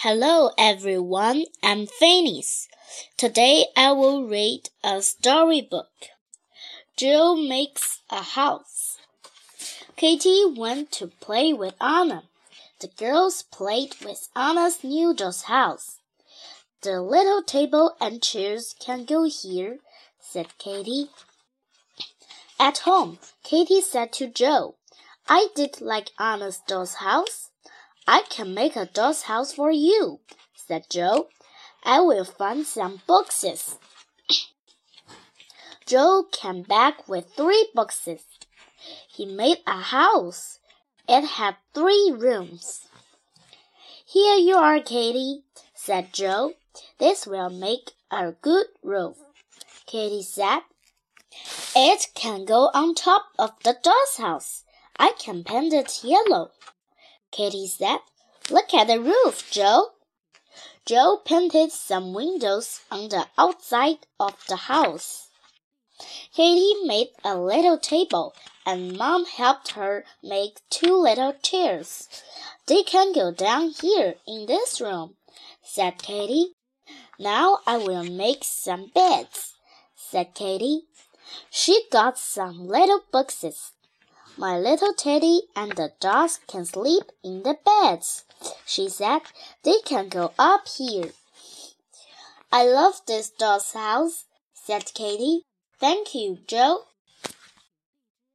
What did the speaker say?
Hello everyone, I'm Phineas. Today I will read a storybook. Jill makes a house. Katy went to play with Anna. The girls played with Anna's new doll's house. The little table and chairs can go here, said Katy. At home, Katy said to Joe, I did like Anna's doll's house. I can make a doll's house for you, said Joe. I will find some boxes. Joe came back with three boxes. He made a house. It had three rooms. Here you are, Katy, said Joe. This will make a good roof. Katy said, It can go on top of the doll's house. I can paint it yellow. Katy said. Look at the roof, Joe. Joe painted some windows on the outside of the house. Katy made a little table, and Mom helped her make two little chairs. They can go down here in this room, said Katy. Now I will make some beds, said Katy. She got some little boxes my little teddy and the dogs can sleep in the beds, she said. They can go up here. I love this doll's house, said Katy. Thank you, Joe.